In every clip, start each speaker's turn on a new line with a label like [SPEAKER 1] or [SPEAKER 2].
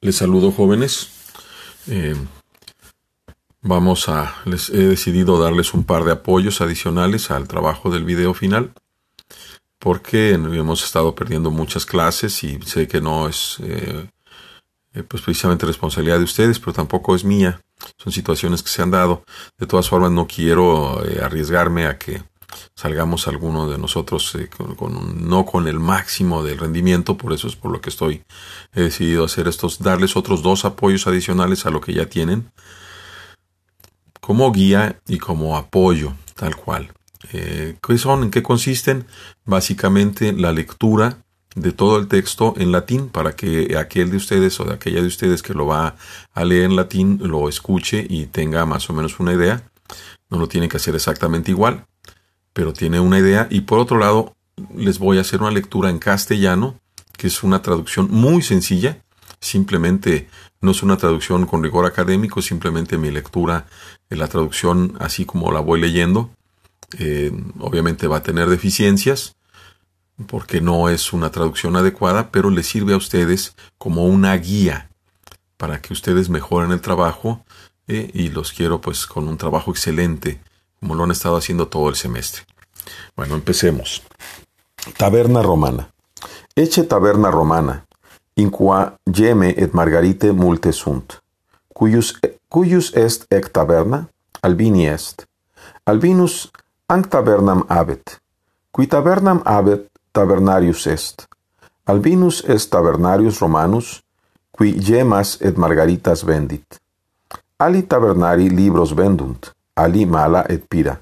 [SPEAKER 1] Les saludo jóvenes. Eh, vamos a, les he decidido darles un par de apoyos adicionales al trabajo del video final porque hemos estado perdiendo muchas clases y sé que no es eh, eh, pues precisamente responsabilidad de ustedes, pero tampoco es mía. Son situaciones que se han dado. De todas formas, no quiero arriesgarme a que salgamos alguno de nosotros eh, no con el máximo del rendimiento, por eso es por lo que estoy he decidido hacer estos, darles otros dos apoyos adicionales a lo que ya tienen, como guía y como apoyo, tal cual. Eh, ¿Qué son? ¿En qué consisten? Básicamente la lectura de todo el texto en latín para que aquel de ustedes o de aquella de ustedes que lo va a leer en latín lo escuche y tenga más o menos una idea. No lo tiene que hacer exactamente igual pero tiene una idea. Y por otro lado, les voy a hacer una lectura en castellano, que es una traducción muy sencilla. Simplemente no es una traducción con rigor académico, simplemente mi lectura, la traducción así como la voy leyendo. Eh, obviamente va a tener deficiencias, porque no es una traducción adecuada, pero les sirve a ustedes como una guía para que ustedes mejoren el trabajo eh, y los quiero pues con un trabajo excelente como lo han estado haciendo todo el semestre. Bueno, empecemos. Taberna romana. Eche taberna romana, in qua geme et margarite multe sunt, cuyus est ec taberna, albini est. Albinus anc tabernam abet, qui tabernam abet tabernarius est. Albinus est tabernarius romanus, qui gemas et margaritas vendit. Ali tabernari libros vendunt, ali mala et pira,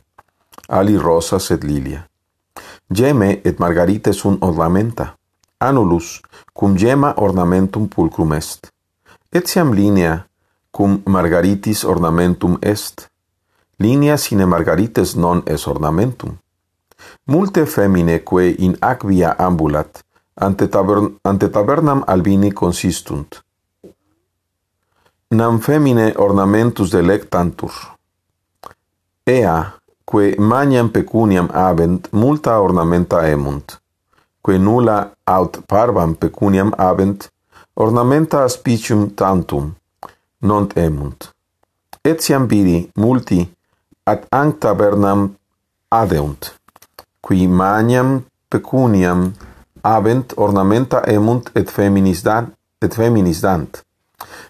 [SPEAKER 1] ali rosas et lilia. Geme et margarita sunt ornamenta, anulus, cum gema ornamentum pulcrum est. Etiam linea, cum margaritis ornamentum est, linea sine margarites non es ornamentum. Multe femine quae in aquia ambulat, ante, tabern ante tabernam albini consistunt. Nam femine ornamentus delectantur, Ea, quae maniam pecuniam avent multa ornamenta emunt, quae nulla aut parvam pecuniam avent, ornamenta aspicium tantum, non emunt. Etiam vidi multi ad anc tabernam adeunt, qui maniam pecuniam avent ornamenta emunt et feminis dant et feminis dant.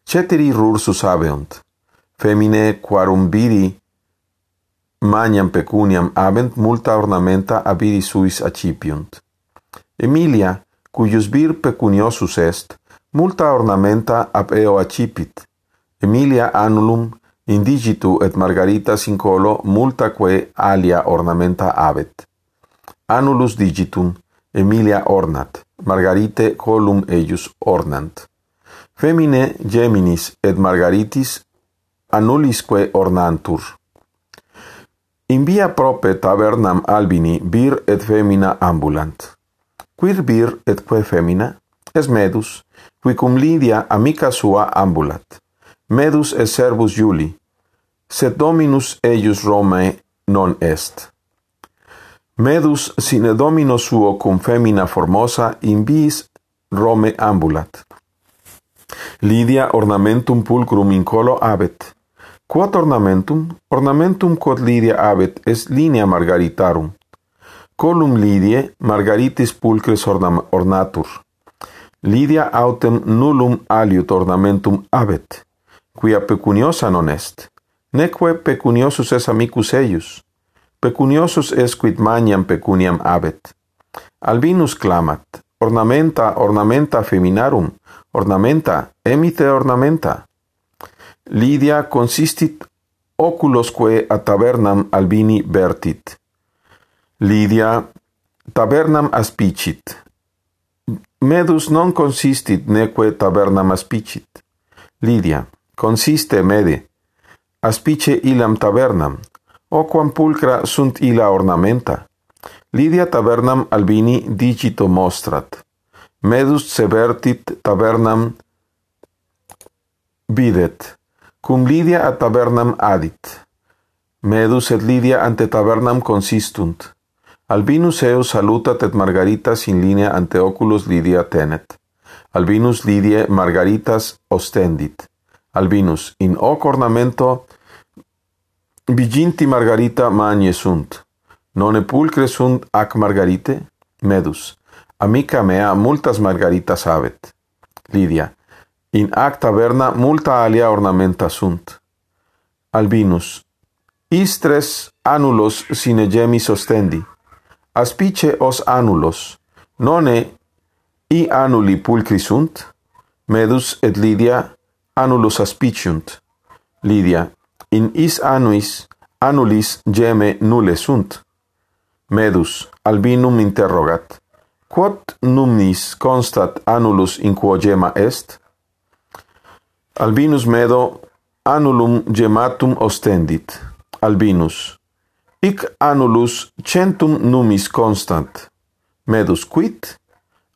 [SPEAKER 1] Ceteri rursus aveunt, femine quarum vidi maniam pecuniam habent multa ornamenta abiri suis accipiunt. Emilia, cuius vir pecuniosus est, multa ornamenta ab eo accipit. Emilia annulum indigitu et margarita sincolo multaque alia ornamenta abet. Annulus digitum, Emilia ornat, margarite colum eius ornant. Femine geminis et margaritis annulisque ornantur. In via prope tabernam albini vir et femina ambulant. Quir vir et quae femina, es medus, qui cum Lydia amica sua ambulat. Medus est servus Iuli, sed dominus eius Romae non est. Medus sine domino suo cum femina formosa invis Rome ambulat. Lydia ornamentum pulcrum in colo abet, Quod ornamentum, ornamentum quod Lydia habet est linea margaritarum. Colum lirie margaritis pulcres ornatur. Lidia autem nullum aliut ornamentum habet, quia pecuniosa non est. Neque pecuniosus es amicus eius. Pecuniosus es quid maniam pecuniam habet. Albinus clamat, ornamenta, ornamenta feminarum, ornamenta, emite ornamenta. Lydia consistit oculosque a tabernam Albini vertit. Lydia tabernam aspicit. Medus non consistit neque tabernam aspicit. Lydia consiste mede aspice ilam tabernam quam pulcra sunt illa ornamenta. Lydia tabernam Albini digito mostrat. Medus severtit tabernam videt. Cum Lydia ad tabernam adit. Medus et Lydia ante tabernam consistunt. Albinus eos salutat et margaritas in linea ante oculos Lydia tenet. Albinus Lydia margaritas ostendit. Albinus in hoc ornamento viginti margarita magne sunt. Nonne pulcre sunt ac margarite? Medus. Amica mea multas margaritas habet. Lydia. In ac taverna multa alia ornamenta sunt. Albinus. Istres anulos sine gemis ostendi. Aspice os anulos. None i anuli pulcri sunt? Medus et Lidia anulus aspiciunt. Lidia. In is anuis anulis geme nulle sunt. Medus albinum interrogat. Quod numnis constat anulus in quo gema est? Albinus Medo annulum gematum ostendit. Albinus. Hic annulus centum numis constant. Medus quid?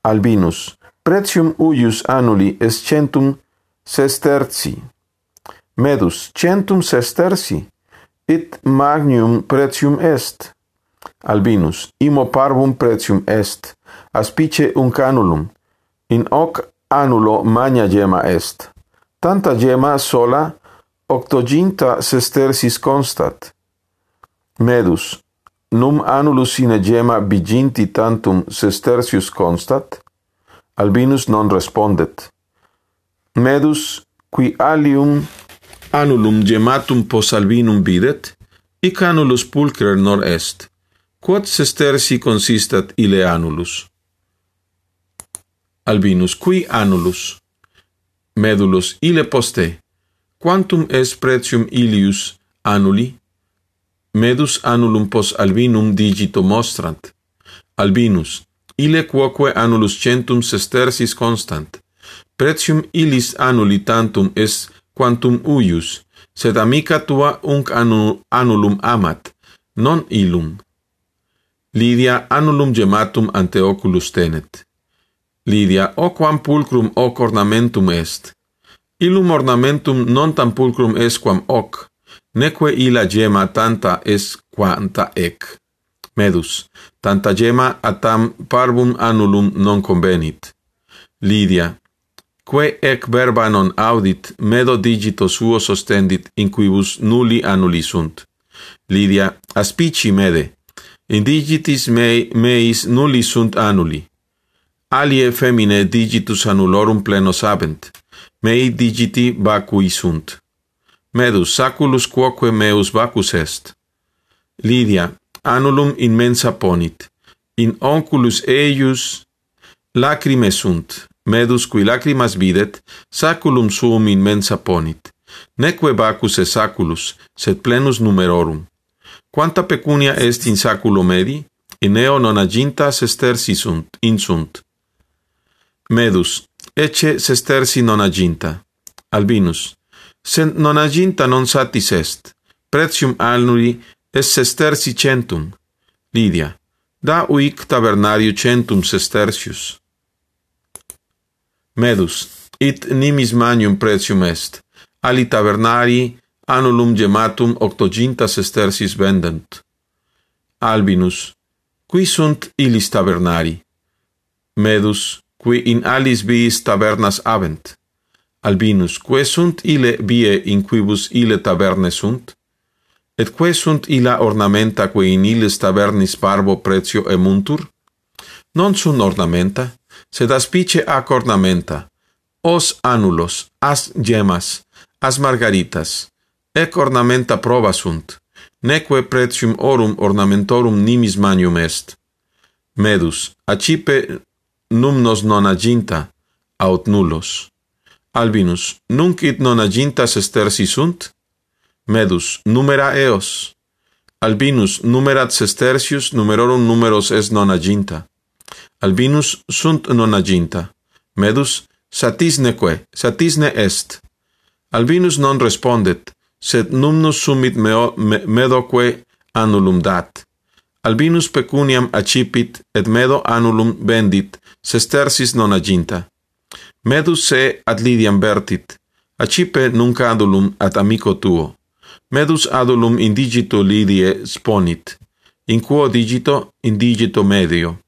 [SPEAKER 1] Albinus. Pretium uius annuli est centum sesterci. Medus. Centum sesterci. Et magnum pretium est. Albinus. Imo parvum pretium est. Aspice un canulum. In hoc annulo magna gemma est tanta gemma sola octoginta sestersis constat. Medus, num annulus sine gemma biginti tantum sestertius constat, Albinus non respondet. Medus, qui alium annulum gematum pos Albinum videt, ic annulus pulcrer nor est, quod sestersi consistat ile annulus. Albinus, qui annulus? medulos ile poste, quantum est pretium ilius annuli, medus annulum pos albinum digito mostrant, albinus, ile quoque annulus centum sestersis constant, pretium ilis annuli tantum est quantum uius, sed amica tua unc annulum amat, non ilum. Lydia annulum gematum ante oculus tenet. Lydia quam pulcrum hoc ornamentum est. Illum ornamentum non tam pulcrum est quam hoc, neque illa gemma tanta est quanta ec. Medus, tanta gemma atam parvum annulum non convenit. Lydia, quae ec verba non audit, medo digito suo sostendit, in quibus nulli annuli sunt. Lydia, aspici mede, indigitis mei, meis nulli sunt annuli alie femine digitus annulorum plenos habent, mei digiti vacui sunt. Medus saculus quoque meus vacus est. Lydia, annulum immensa ponit, in onculus eius lacrime sunt, medus cui lacrimas videt, saculum suum immensa ponit. Neque vacus est saculus, sed plenus numerorum. Quanta pecunia est in saculo medi? In eo non aginta sestersi sunt, insunt. Medus, ecce sestersi non aginta. Albinus, sed non aginta non satis est, pretium alnuri est sestersi centum. Lydia, da uic tabernario centum sestercius. Medus, it nimis manium pretium est, ali tabernari annulum gematum octoginta sestercis vendent. Albinus, qui sunt illis tabernari? Medus, qui in alis viis tabernas avent, albinus que sunt ile vie in quibus ile taberne sunt, et que sunt illa ornamenta quae in ilis tabernis parvo pretio emuntur? Non sunt ornamenta, sed aspice ac ornamenta, os anulos, as gemas, as margaritas, ec ornamenta proba sunt, neque pretium orum ornamentorum nimis manium est. Medus, acipe numnos non aginta, aut nullos. Albinus, nunc id non agintas estersi sunt? Medus, numera eos. Albinus, numerat sestercius, numerorum numeros es non aginta. Albinus, sunt non aginta. Medus, satisneque, satisne est. Albinus non respondet, sed numnus sumit meo, me, medoque annulum dat. Albinus pecuniam accipit, et medo annulum vendit, sestersis non aginta. Medus se ad Lidiam vertit, accipe nunc adulum ad amico tuo. Medus adulum indigito Lidie sponit, in quo digito indigito medio.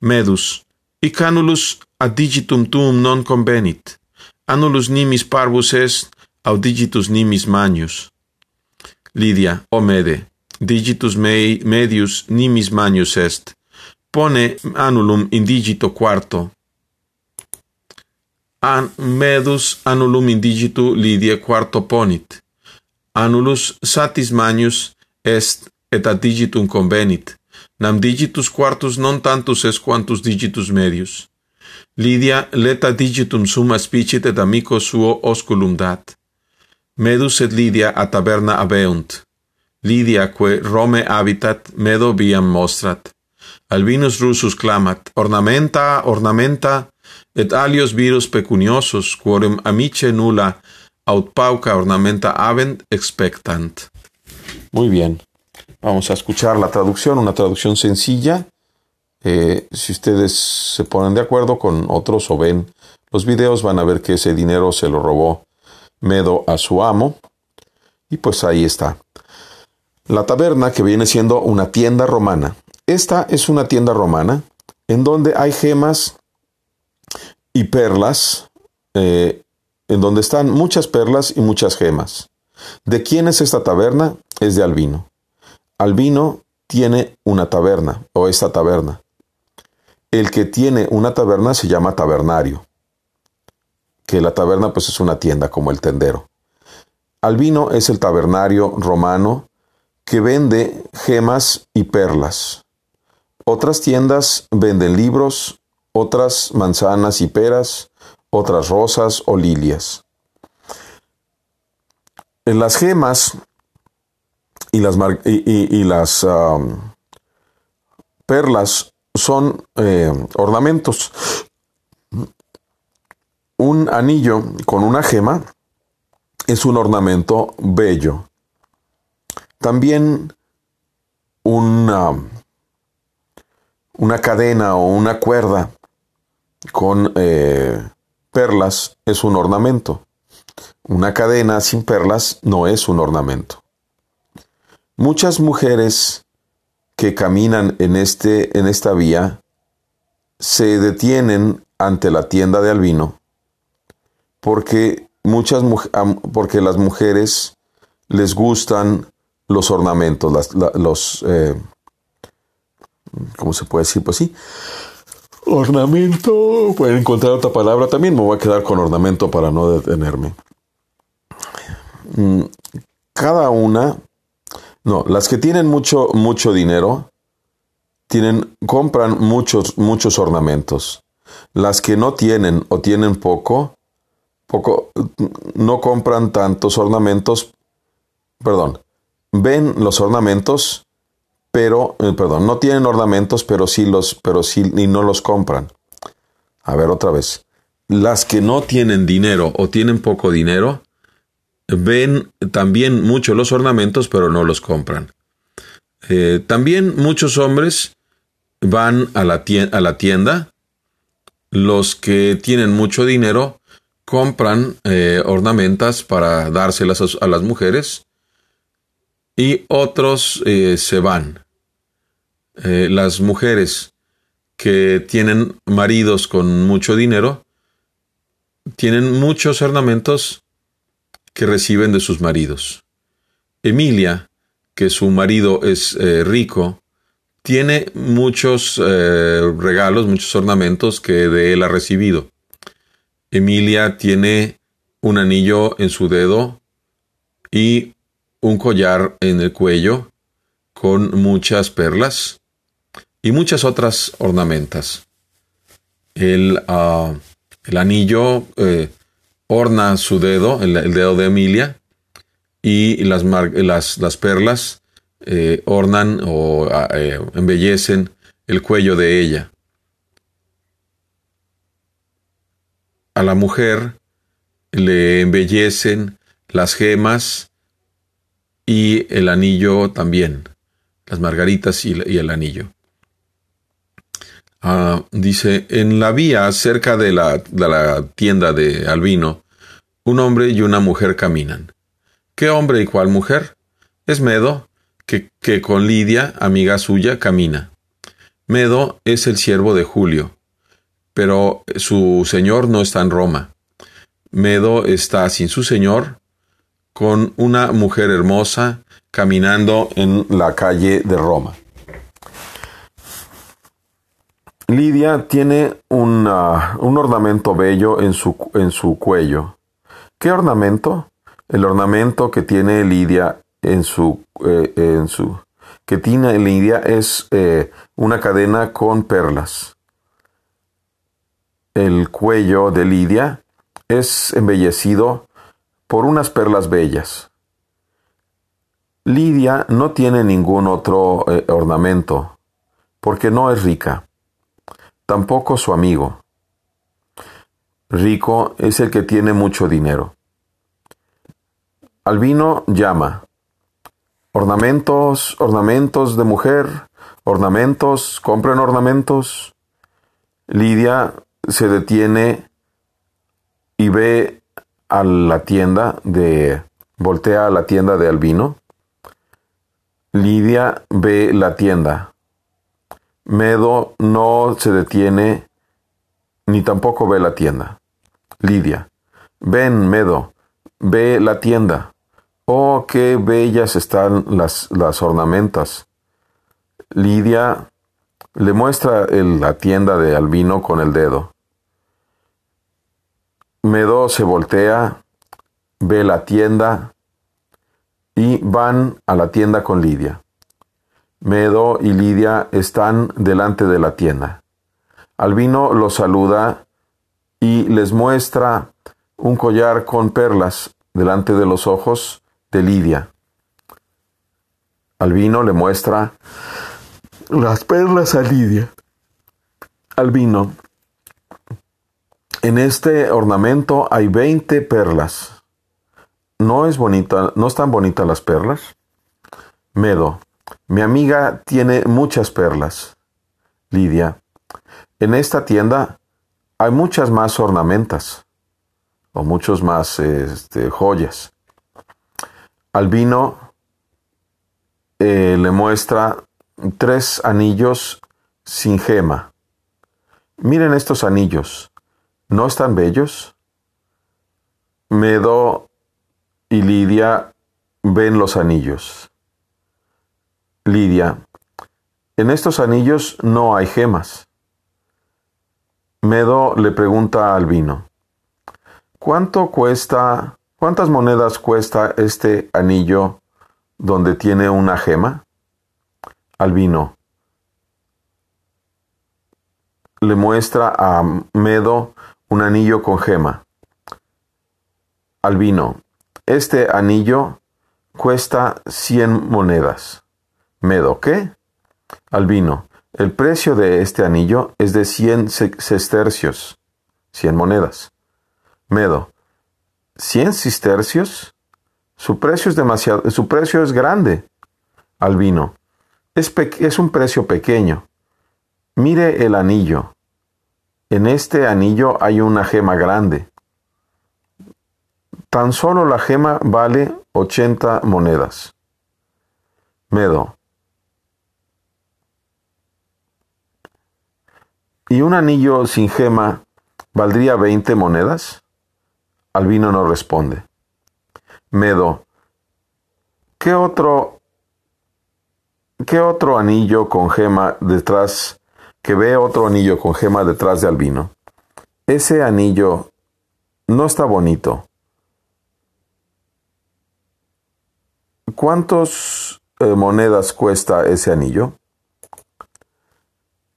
[SPEAKER 1] Medus, ic annulus ad digitum tuum non convenit, annulus nimis parvus est, aut digitus nimis manius. Lidia, o mede, digitus mei medius nimis manius est, pone annulum in digito quarto. An medus annulum in digitu Lydia quarto ponit. Annulus satis manius est et ad digitum convenit. Nam digitus quartus non tantus est quantus digitus medius. Lydia leta digitum summa spicit et amico suo osculum dat. Medus et Lydia a taberna abeunt. Lydia que Rome habitat medo viam mostrat. Albinus rusus clamat, ornamenta, ornamenta, et alios virus pecuniosos, quorum amice nulla aut pauca ornamenta avent expectant. Muy bien. Vamos a escuchar la traducción, una traducción sencilla. Eh, si ustedes se ponen de acuerdo con otros o ven los videos, van a ver que ese dinero se lo robó Medo a su amo. Y pues ahí está. La taberna, que viene siendo una tienda romana. Esta es una tienda romana en donde hay gemas y perlas, eh, en donde están muchas perlas y muchas gemas. ¿De quién es esta taberna? Es de Albino. Albino tiene una taberna, o esta taberna. El que tiene una taberna se llama tabernario, que la taberna pues es una tienda como el tendero. Albino es el tabernario romano que vende gemas y perlas. Otras tiendas venden libros, otras manzanas y peras, otras rosas o lilias. Las gemas y las, y, las perlas son eh, ornamentos. Un anillo con una gema es un ornamento bello. También una, una cadena o una cuerda con eh, perlas es un ornamento. Una cadena sin perlas no es un ornamento. Muchas mujeres que caminan en, este, en esta vía se detienen ante la tienda de Albino porque, muchas, porque las mujeres les gustan los ornamentos, los, eh, ¿cómo se puede decir? Pues sí, ornamento, pueden encontrar otra palabra también, me voy a quedar con ornamento para no detenerme. Mm, cada una no, las que tienen mucho, mucho dinero, tienen, compran muchos, muchos ornamentos. Las que no tienen o tienen poco, poco, no compran tantos ornamentos, perdón, ven los ornamentos, pero, eh, perdón, no tienen ornamentos, pero sí los, pero sí, y no los compran. A ver, otra vez. Las que no tienen dinero o tienen poco dinero, ven también mucho los ornamentos, pero no los compran. Eh, también muchos hombres van a la, tienda, a la, tienda, los que tienen mucho dinero compran eh, ornamentas para dárselas a, las mujeres y otros eh, se van. las mujeres que tienen maridos con mucho dinero tienen muchos ornamentos que reciben de sus maridos. Emilia, que su marido es eh, rico, tiene muchos eh, regalos, muchos ornamentos que de él ha recibido. Emilia tiene un anillo en su dedo y un collar en el cuello con muchas perlas y muchas otras ornamentas. El, ah, el anillo eh, orna su dedo, el, dedo de Emilia, y las, las, perlas eh, ornan o ah, eh, embellecen el cuello de ella. A la mujer le embellecen las gemas y el anillo también, las margaritas y, el anillo. Ah, dice, en la vía cerca de la, de la tienda de Albino, un hombre y una mujer caminan. ¿Qué hombre y cuál mujer? Es Medo, que, que con Lidia, amiga suya, camina. Medo es el siervo de Julio. pero su señor no está en Roma. Medo está sin su señor, con una mujer hermosa caminando en la calle de Roma. Lidia tiene un ornamento bello en su, en su cuello. ¿Qué ornamento? El ornamento que tiene Lidia en su, eh, en su que tiene Lidia es eh, una cadena con perlas. El cuello de Lidia es embellecido por unas perlas bellas. Lidia no tiene ningún otro eh, ornamento, porque no es rica tampoco su amigo. Rico es el que tiene mucho dinero. Albino llama. Ornamentos, ornamentos de mujer, ornamentos, compren ornamentos. Lidia se detiene y ve a la tienda de, voltea a la tienda de Albino. Lidia ve la tienda. Medo no se detiene ni tampoco ve la tienda. Lidia. Ven, Medo, ve la tienda. Oh, qué bellas están las, las ornamentas. Lidia le muestra la tienda de Albino con el dedo. Medo se voltea, ve la tienda y van a la tienda con Lidia. Medo y Lidia están delante de la tienda. Albino los saluda y les muestra un collar con perlas delante de los ojos de Lidia. Albino le muestra las perlas a Lidia. Albino, en este ornamento hay 20 perlas. ¿No es bonita, no están bonitas las perlas? Medo, mi amiga tiene muchas perlas. Lidia. En esta tienda hay muchas más ornamentas o muchos más este, joyas. Albino eh, le muestra tres anillos sin gema. Miren estos anillos. ¿No están bellos? Medo y Lidia ven los anillos. Lidia, en estos anillos no hay gemas. Medo le pregunta a Albino, ¿cuánto cuesta, cuántas monedas cuesta este anillo donde tiene una gema? Albino le muestra a Medo un anillo con gema. Albino, este anillo cuesta cien monedas. Medo, ¿qué? Albino, el precio de este anillo es de 100 sestercios, 100 monedas. Medo, ¿100 sestercios? Su precio es demasiado, su precio es grande. Albino, es un precio pequeño. Mire el anillo. En este anillo hay una gema grande. Tan solo la gema vale 80 monedas. Medo, ¿Y un anillo sin gema valdría 20 monedas? Albino no responde. Medo, ¿qué otro, qué otro anillo con gema detrás, que ve otro anillo con gema detrás de Albino? Ese anillo no está bonito. ¿Cuántas eh, monedas cuesta ese anillo?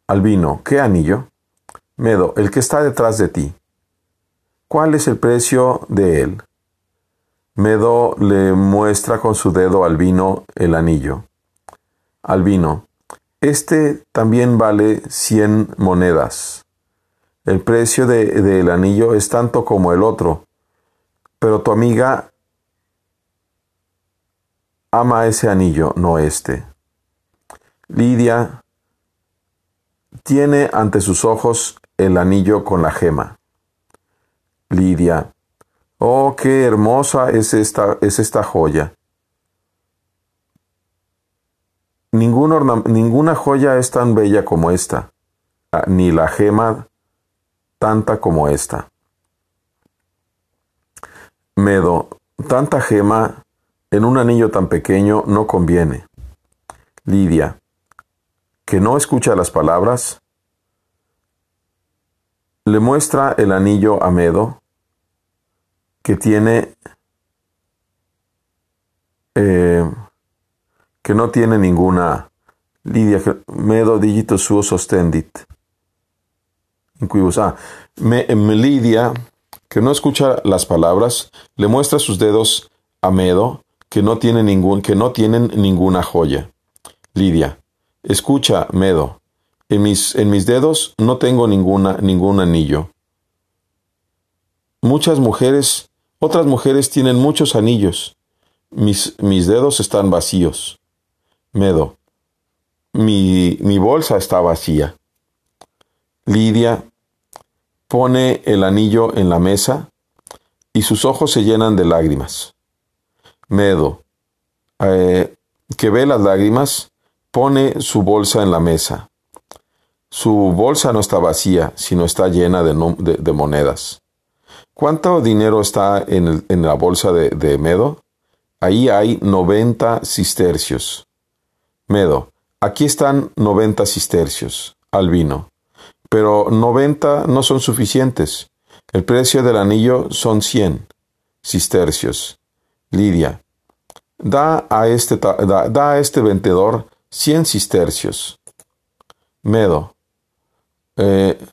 [SPEAKER 1] Albino, ¿qué anillo? Medo, el que está detrás de ti. ¿Cuál es el precio de él? Medo le muestra con su dedo al vino el anillo. Albino, este también vale cien monedas. El precio del anillo es tanto como el otro, pero tu amiga ama ese anillo, no este. Lidia tiene ante sus ojos el anillo con la gema. Lidia. Oh, qué hermosa es esta, es esta joya. Ninguna joya es tan bella como esta, ni la gema tanta como esta. Medo, tanta gema en un anillo tan pequeño no conviene. Lidia, que no escucha las palabras, le muestra el anillo a Medo, que tiene, eh, que no tiene ninguna Lidia, Medo digito suo sostendit. Ah, me, Lidia, que no escucha las palabras, le muestra sus dedos a Medo, que no, tiene ningún, que no tienen ninguna joya. Lidia, escucha, Medo, en mis, en mis dedos no tengo ninguna, ningún anillo. Muchas mujeres, otras mujeres tienen muchos anillos. Mis, mis dedos están vacíos. Medo, mi, mi bolsa está vacía. Lidia pone el anillo en la mesa y sus ojos se llenan de lágrimas. Medo, eh, que ve las lágrimas, pone su bolsa en la mesa. Su bolsa no está vacía, sino está llena de, monedas. ¿Cuánto dinero está en, la bolsa de, de, Medo? Ahí hay 90 cistercios. Medo, aquí están 90 cistercios. Albino, pero 90 no son suficientes. El precio del anillo son 100 cistercios. Lidia, da a este, da, a este vendedor 100 cistercios. Medo, eh,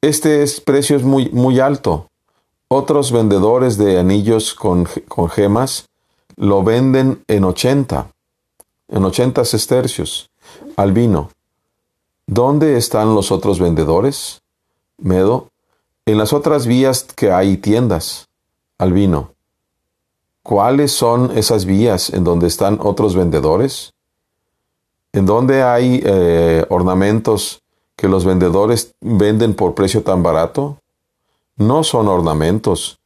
[SPEAKER 1] este precio es muy, muy alto. Otros vendedores de anillos con, con gemas lo venden en 80, en 80 sestercios. Albino, ¿Dónde están los otros vendedores? Medo. En las otras vías que hay tiendas. Albino. ¿Cuáles son esas vías en donde están otros vendedores? ¿En donde hay eh, ornamentos que los vendedores venden por precio tan barato? No son ornamentos,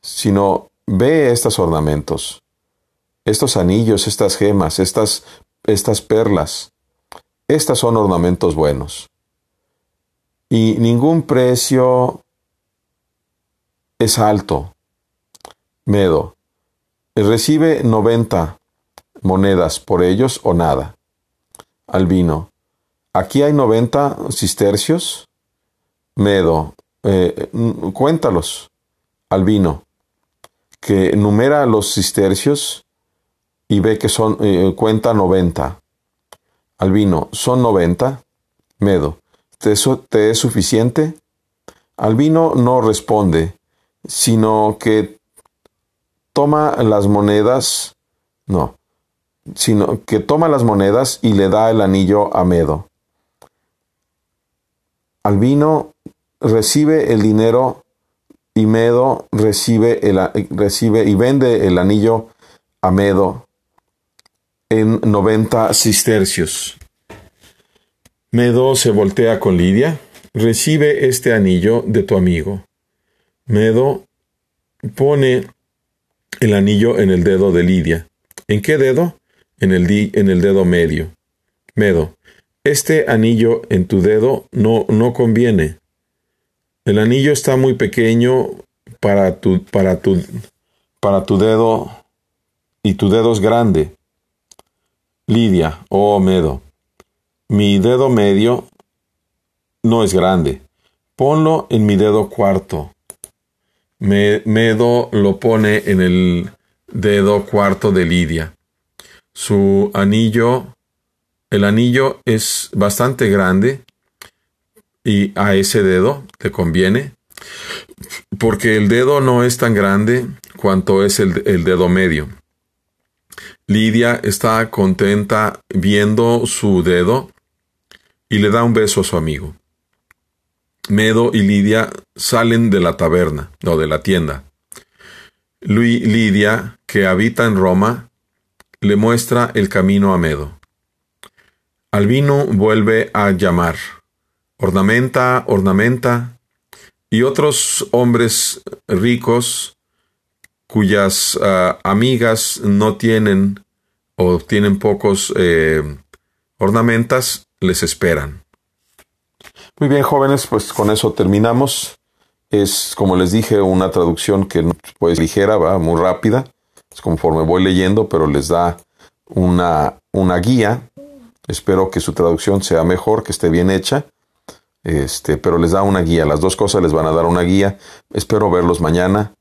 [SPEAKER 1] sino ve estos ornamentos, estos anillos, estas gemas, estas, estas perlas. Estas son ornamentos buenos. Y ningún precio es alto. Medo. Recibe 90 monedas por ellos o nada. Albino. Aquí hay 90 cistercios. Medo. Eh, cuéntalos. Albino. Que numera los cistercios y ve que son, eh, cuenta 90. Albino, ¿son 90? Medo, ¿te, ¿te es suficiente? Albino no responde, sino que toma las monedas, no, sino que toma las monedas y le da el anillo a Medo. Albino recibe el dinero y Medo recibe, el, recibe y vende el anillo a Medo en 90 cistercios. Medo se voltea con Lidia. Recibe este anillo de tu amigo. Medo pone el anillo en el dedo de Lidia. ¿En qué dedo? En el, en el dedo medio. Medo, este anillo en tu dedo no, no conviene. El anillo está muy pequeño para tu, para tu, para tu dedo y tu dedo es grande. Lidia, oh Medo, mi dedo medio no es grande. Ponlo en mi dedo cuarto. Medo lo pone en el dedo cuarto de Lidia. Su anillo, el anillo es bastante grande y a ese dedo le conviene porque el dedo no es tan grande cuanto es el dedo medio. Lidia está contenta viendo su dedo y le da un beso a su amigo. Medo y Lidia salen de la taberna, o de la tienda. Lidia, que habita en Roma, le muestra el camino a Medo. Albino vuelve a llamar. Ornamenta, ornamenta. Y otros hombres ricos cuyas ah, amigas no tienen o tienen pocos eh, ornamentas, les esperan. Muy bien, jóvenes, pues con eso terminamos. Es, como les dije, una traducción que pues ligera, va muy rápida. Es conforme voy leyendo, pero les da una, una guía. Espero que su traducción sea mejor, que esté bien hecha. Este, pero les da una guía. Las dos cosas les van a dar una guía. Espero verlos mañana.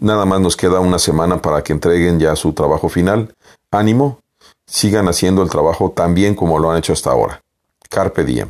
[SPEAKER 1] Nada más nos queda una semana para que entreguen ya su trabajo final. Ánimo, sigan haciendo el trabajo tan bien como lo han hecho hasta ahora. Carpe diem.